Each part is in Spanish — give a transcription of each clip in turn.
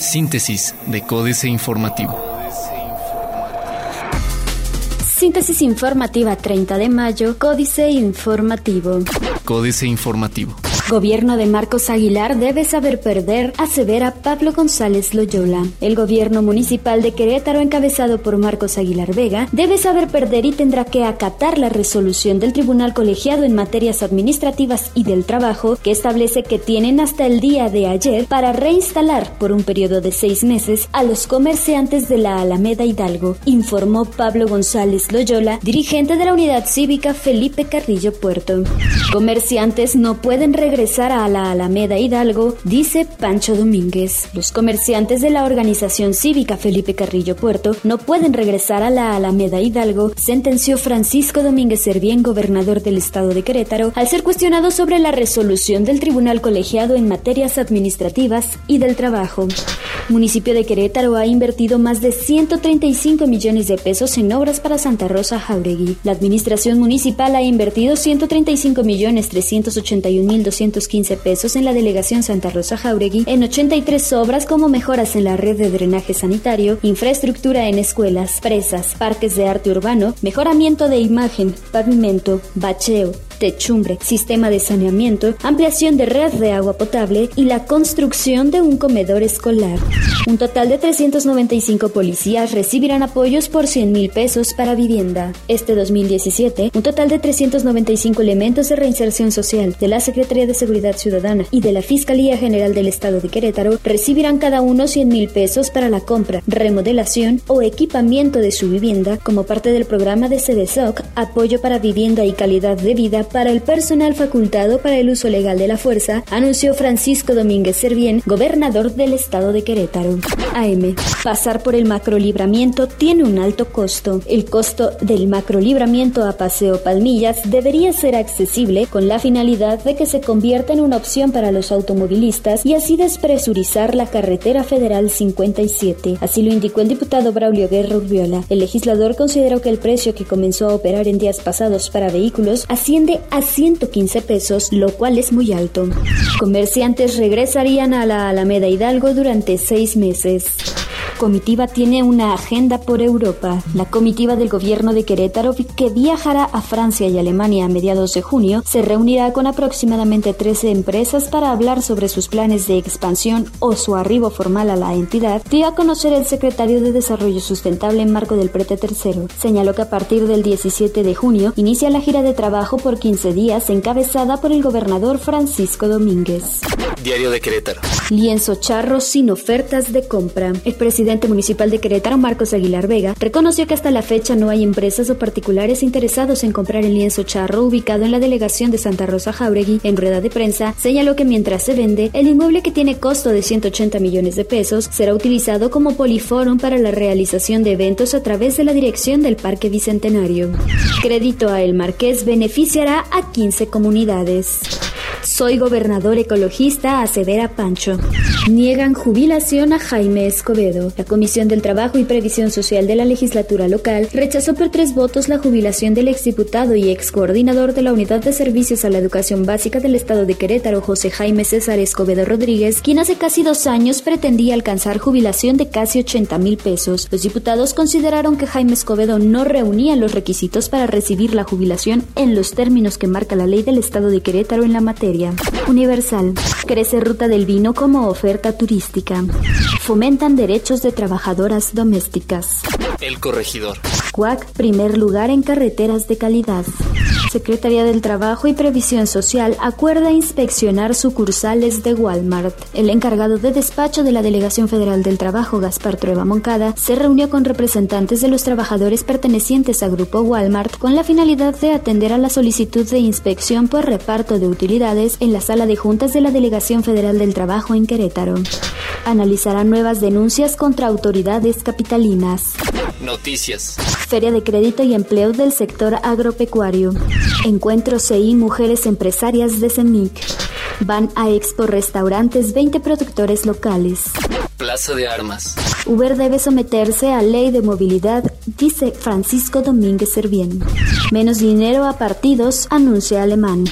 Síntesis de Códice Informativo. Síntesis informativa 30 de mayo, Códice Informativo. Códice Informativo. Gobierno de Marcos Aguilar debe saber perder, asevera Pablo González Loyola. El gobierno municipal de Querétaro, encabezado por Marcos Aguilar Vega, debe saber perder y tendrá que acatar la resolución del Tribunal Colegiado en materias administrativas y del trabajo, que establece que tienen hasta el día de ayer para reinstalar por un periodo de seis meses a los comerciantes de la Alameda Hidalgo, informó Pablo González Loyola, dirigente de la unidad cívica Felipe Carrillo Puerto. Comerciantes no pueden regresar regresar a la Alameda Hidalgo, dice Pancho Domínguez. Los comerciantes de la organización cívica Felipe Carrillo Puerto no pueden regresar a la Alameda Hidalgo, sentenció Francisco Domínguez Servién, gobernador del estado de Querétaro, al ser cuestionado sobre la resolución del Tribunal Colegiado en materias administrativas y del trabajo. Municipio de Querétaro ha invertido más de 135 millones de pesos en obras para Santa Rosa Jauregui. La administración municipal ha invertido 135 millones 381 mil 215 pesos en la delegación Santa Rosa Jauregui en 83 obras como mejoras en la red de drenaje sanitario, infraestructura en escuelas, presas, parques de arte urbano, mejoramiento de imagen, pavimento, bacheo, techumbre, sistema de saneamiento, ampliación de red de agua potable y la construcción de un comedor escolar. Un total de 395 policías recibirán apoyos por 100 mil pesos para vivienda. Este 2017, un total de 395 elementos de reinserción social de la Secretaría de Seguridad Ciudadana y de la Fiscalía General del Estado de Querétaro recibirán cada uno 100 mil pesos para la compra, remodelación o equipamiento de su vivienda como parte del programa de CDSOC, Apoyo para Vivienda y Calidad de Vida para el personal facultado para el uso legal de la fuerza, anunció Francisco Domínguez Servién, gobernador del estado de Querétaro. AM. Pasar por el macrolibramiento tiene un alto costo. El costo del macrolibramiento a Paseo Palmillas debería ser accesible con la finalidad de que se convierta en una opción para los automovilistas y así despresurizar la carretera federal 57. Así lo indicó el diputado Braulio Guerra Urbiola. El legislador consideró que el precio que comenzó a operar en días pasados para vehículos asciende a 115 pesos, lo cual es muy alto. Comerciantes regresarían a la Alameda Hidalgo durante seis meses comitiva tiene una agenda por Europa. La comitiva del gobierno de Querétaro, que viajará a Francia y Alemania a mediados de junio, se reunirá con aproximadamente 13 empresas para hablar sobre sus planes de expansión o su arribo formal a la entidad, dio a conocer el secretario de Desarrollo Sustentable en marco del Prete Tercero. Señaló que a partir del 17 de junio inicia la gira de trabajo por 15 días encabezada por el gobernador Francisco Domínguez. Diario de Querétaro. Lienzo charro sin ofertas de compra. El presidente municipal de Querétaro, Marcos Aguilar Vega, reconoció que hasta la fecha no hay empresas o particulares interesados en comprar el lienzo charro ubicado en la delegación de Santa Rosa Jauregui. En rueda de prensa, señaló que mientras se vende, el inmueble que tiene costo de 180 millones de pesos será utilizado como poliforum para la realización de eventos a través de la dirección del Parque Bicentenario. Crédito a El Marqués beneficiará a 15 comunidades. Soy gobernador ecologista, asevera Pancho. Niegan jubilación a Jaime Escobedo. La Comisión del Trabajo y Previsión Social de la legislatura local rechazó por tres votos la jubilación del exdiputado y ex coordinador de la Unidad de Servicios a la Educación Básica del Estado de Querétaro, José Jaime César Escobedo Rodríguez, quien hace casi dos años pretendía alcanzar jubilación de casi 80 mil pesos. Los diputados consideraron que Jaime Escobedo no reunía los requisitos para recibir la jubilación en los términos que marca la ley del Estado de Querétaro en la materia. Universal. Crece Ruta del Vino como oferta turística. Fomentan derechos de trabajadoras domésticas. El corregidor. CUAC, primer lugar en carreteras de calidad. Secretaría del Trabajo y Previsión Social acuerda inspeccionar sucursales de Walmart. El encargado de despacho de la Delegación Federal del Trabajo, Gaspar Trueba Moncada, se reunió con representantes de los trabajadores pertenecientes a Grupo Walmart con la finalidad de atender a la solicitud de inspección por reparto de utilidades en la sala de juntas de la Delegación Federal del Trabajo en Querétaro. Analizará nuevas denuncias contra autoridades capitalinas. Noticias. Feria de Crédito y Empleo del sector agropecuario. Encuentro CI Mujeres Empresarias de CEMIC. Van a Expo Restaurantes 20 productores locales. Plaza de Armas. Uber debe someterse a ley de movilidad, dice Francisco Domínguez Servién. Menos dinero a partidos, anuncia Alemán.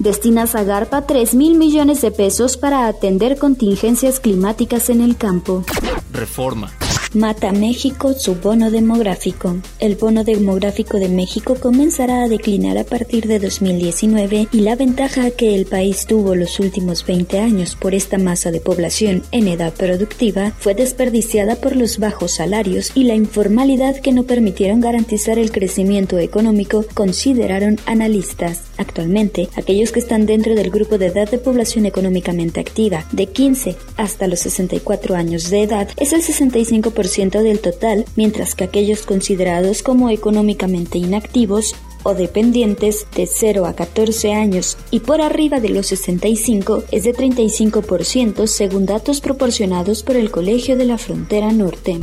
Destina Zagarpa 3 mil millones de pesos para atender contingencias climáticas en el campo. Reforma. Mata México su bono demográfico. El bono demográfico de México comenzará a declinar a partir de 2019 y la ventaja que el país tuvo los últimos 20 años por esta masa de población en edad productiva fue desperdiciada por los bajos salarios y la informalidad que no permitieron garantizar el crecimiento económico, consideraron analistas. Actualmente, aquellos que están dentro del grupo de edad de población económicamente activa, de 15 hasta los 64 años de edad, es el 65% del total, mientras que aquellos considerados como económicamente inactivos o dependientes de 0 a 14 años y por arriba de los 65 es de 35% según datos proporcionados por el Colegio de la Frontera Norte.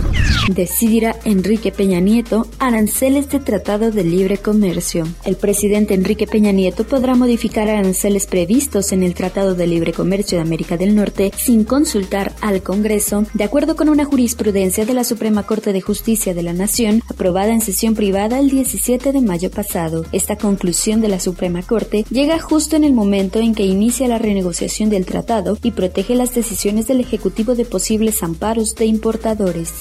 Decidirá Enrique Peña Nieto aranceles de Tratado de Libre Comercio. El presidente Enrique Peña Nieto podrá modificar aranceles previstos en el Tratado de Libre Comercio de América del Norte sin consultar al Congreso, de acuerdo con una jurisprudencia de la Suprema Corte de Justicia de la Nación aprobada en sesión privada el 17 de mayo pasado. Esta conclusión de la Suprema Corte llega justo en el momento en que inicia la renegociación del tratado y protege las decisiones del Ejecutivo de posibles amparos de importadores.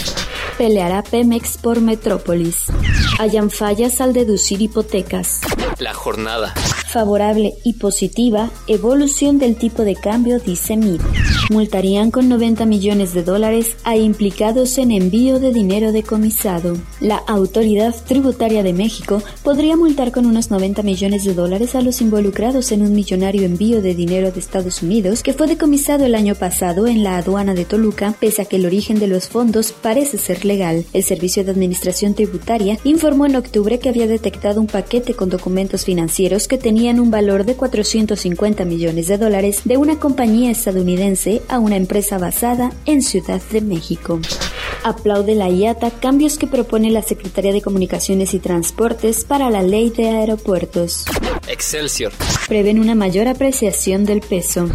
Peleará Pemex por Metrópolis. Hayan fallas al deducir hipotecas. La jornada. Favorable y positiva evolución del tipo de cambio, dice MIT. Multarían con 90 millones de dólares a implicados en envío de dinero decomisado. La Autoridad Tributaria de México podría multar con unos 90 millones de dólares a los involucrados en un millonario envío de dinero de Estados Unidos que fue decomisado el año pasado en la aduana de Toluca, pese a que el origen de los fondos parece ser legal. El Servicio de Administración Tributaria informó en octubre que había detectado un paquete con documentos financieros que un valor de 450 millones de dólares de una compañía estadounidense a una empresa basada en Ciudad de México. Aplaude la IATA cambios que propone la Secretaría de Comunicaciones y Transportes para la Ley de Aeropuertos. Excelsior. Prevén una mayor apreciación del peso.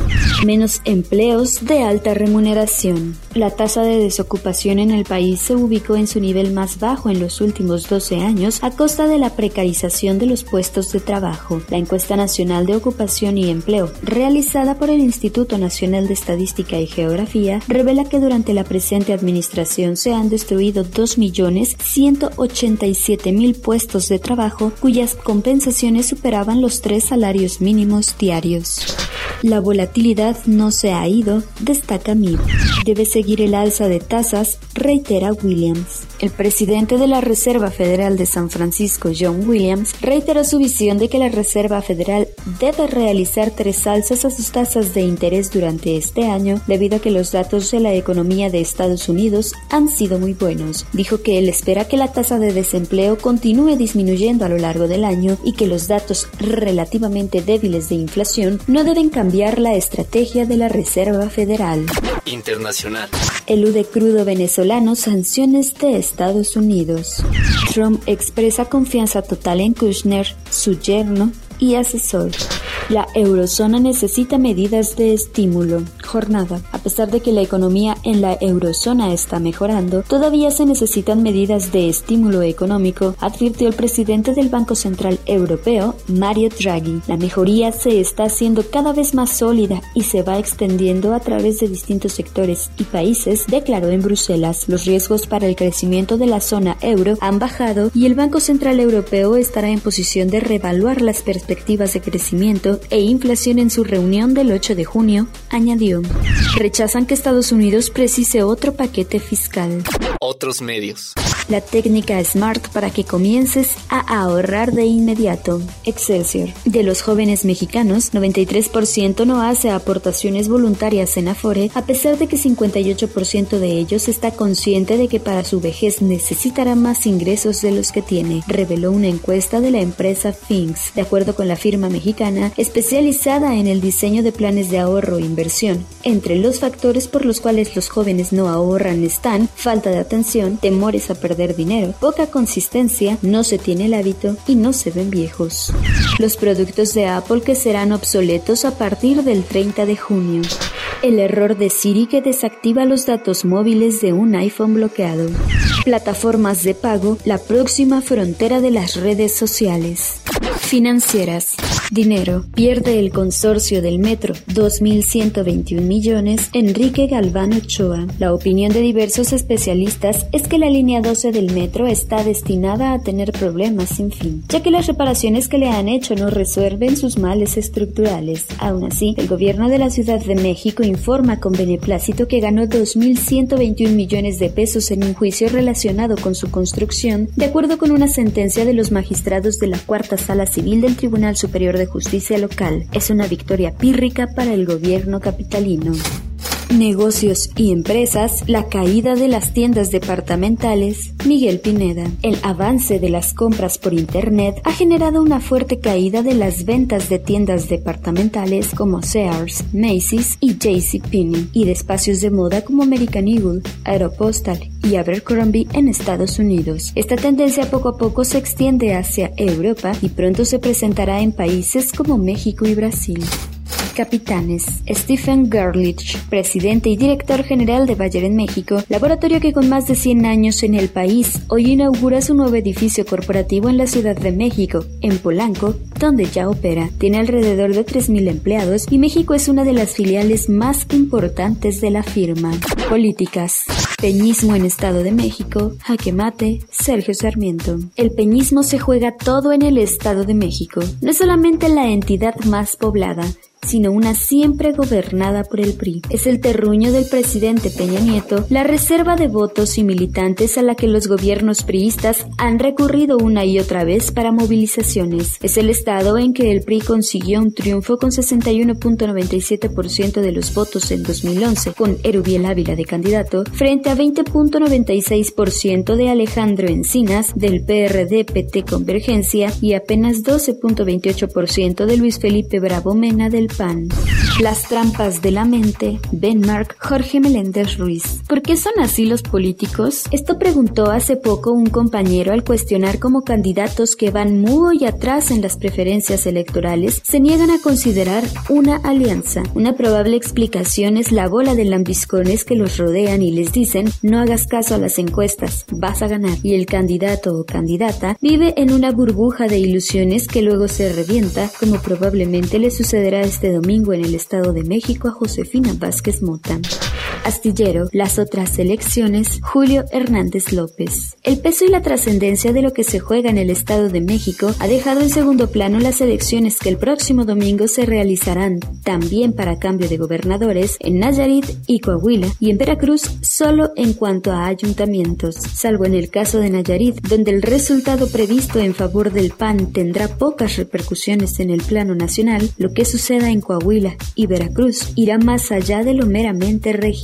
Menos empleos de alta remuneración. La tasa de desocupación en el país se ubicó en su nivel más bajo en los últimos 12 años a costa de la precarización de los puestos de trabajo. La encuesta nacional de ocupación y empleo, realizada por el Instituto Nacional de Estadística y Geografía, revela que durante la presente administración se han destruido 2.187.000 puestos de trabajo cuyas compensaciones superaban los tres salarios mínimos diarios. La volatilidad no se ha ido, destaca MIB. Debe seguir el alza de tasas, reitera Williams. El presidente de la Reserva Federal de San Francisco, John Williams, reiteró su visión de que la Reserva Federal debe realizar tres alzas a sus tasas de interés durante este año debido a que los datos de la economía de Estados Unidos han sido muy buenos. Dijo que él espera que la tasa de desempleo continúe disminuyendo a lo largo del año y que los datos relativamente débiles de inflación no deben cambiar la estrategia de la Reserva Federal. Internacional. Elude crudo venezolano sanciones de Estados Unidos. Trump expresa confianza total en Kushner, su yerno y asesor. La eurozona necesita medidas de estímulo. Jornada. A pesar de que la economía en la eurozona está mejorando, todavía se necesitan medidas de estímulo económico, advirtió el presidente del Banco Central Europeo, Mario Draghi. La mejoría se está haciendo cada vez más sólida y se va extendiendo a través de distintos sectores y países, declaró en Bruselas. Los riesgos para el crecimiento de la zona euro han bajado y el Banco Central Europeo estará en posición de reevaluar las perspectivas de crecimiento e inflación en su reunión del 8 de junio, añadió. Rechazan que Estados Unidos precise otro paquete fiscal. Otros medios. La técnica Smart para que comiences a ahorrar de inmediato. Excelsior. De los jóvenes mexicanos, 93% no hace aportaciones voluntarias en Afore, a pesar de que 58% de ellos está consciente de que para su vejez necesitará más ingresos de los que tiene, reveló una encuesta de la empresa Things. De acuerdo con la firma mexicana, especializada en el diseño de planes de ahorro e inversión. Entre los factores por los cuales los jóvenes no ahorran están falta de atención, temores a perder dinero, poca consistencia, no se tiene el hábito y no se ven viejos. Los productos de Apple que serán obsoletos a partir del 30 de junio. El error de Siri que desactiva los datos móviles de un iPhone bloqueado. Plataformas de pago, la próxima frontera de las redes sociales. Financieras. Dinero. Pierde el consorcio del metro, 2.121 millones. Enrique Galván Ochoa. La opinión de diversos especialistas es que la línea 12 del metro está destinada a tener problemas sin fin, ya que las reparaciones que le han hecho no resuelven sus males estructurales. Aún así, el gobierno de la Ciudad de México informa con beneplácito que ganó 2.121 millones de pesos en un juicio relacionado con su construcción, de acuerdo con una sentencia de los magistrados de la Cuarta Sala Civil del Tribunal Superior de Justicia Local. Es una victoria pírrica para el gobierno capitalino negocios y empresas, la caída de las tiendas departamentales, Miguel Pineda. El avance de las compras por Internet ha generado una fuerte caída de las ventas de tiendas departamentales como Sears, Macy's y JCPenney y de espacios de moda como American Eagle, Aeropostal y Abercrombie en Estados Unidos. Esta tendencia poco a poco se extiende hacia Europa y pronto se presentará en países como México y Brasil capitanes. Stephen Gerlich, presidente y director general de Bayer en México, laboratorio que con más de 100 años en el país, hoy inaugura su nuevo edificio corporativo en la Ciudad de México, en Polanco, donde ya opera. Tiene alrededor de 3.000 empleados y México es una de las filiales más importantes de la firma. Políticas. Peñismo en Estado de México, jaque mate, Sergio Sarmiento. El peñismo se juega todo en el Estado de México. No es solamente la entidad más poblada, sino una siempre gobernada por el PRI. Es el terruño del presidente Peña Nieto, la reserva de votos y militantes a la que los gobiernos priistas han recurrido una y otra vez para movilizaciones. Es el estado en que el PRI consiguió un triunfo con 61.97% de los votos en 2011, con Erubiel Ávila de candidato, frente a 20.96% de Alejandro Encinas del PRD PT Convergencia y apenas 12.28% de Luis Felipe Bravo Mena del PAN. Las trampas de la mente, Ben Mark, Jorge Meléndez Ruiz. ¿Por qué son así los políticos? Esto preguntó hace poco un compañero al cuestionar cómo candidatos que van muy atrás en las preferencias electorales se niegan a considerar una alianza. Una probable explicación es la bola de lambiscones que los rodean y les dicen no hagas caso a las encuestas, vas a ganar. Y el candidato o candidata vive en una burbuja de ilusiones que luego se revienta, como probablemente le sucederá a este domingo en el Estado de México a Josefina Vázquez Mota. Astillero, las otras elecciones, Julio Hernández López. El peso y la trascendencia de lo que se juega en el Estado de México ha dejado en segundo plano las elecciones que el próximo domingo se realizarán también para cambio de gobernadores en Nayarit y Coahuila y en Veracruz solo en cuanto a ayuntamientos, salvo en el caso de Nayarit, donde el resultado previsto en favor del PAN tendrá pocas repercusiones en el plano nacional, lo que suceda en Coahuila y Veracruz irá más allá de lo meramente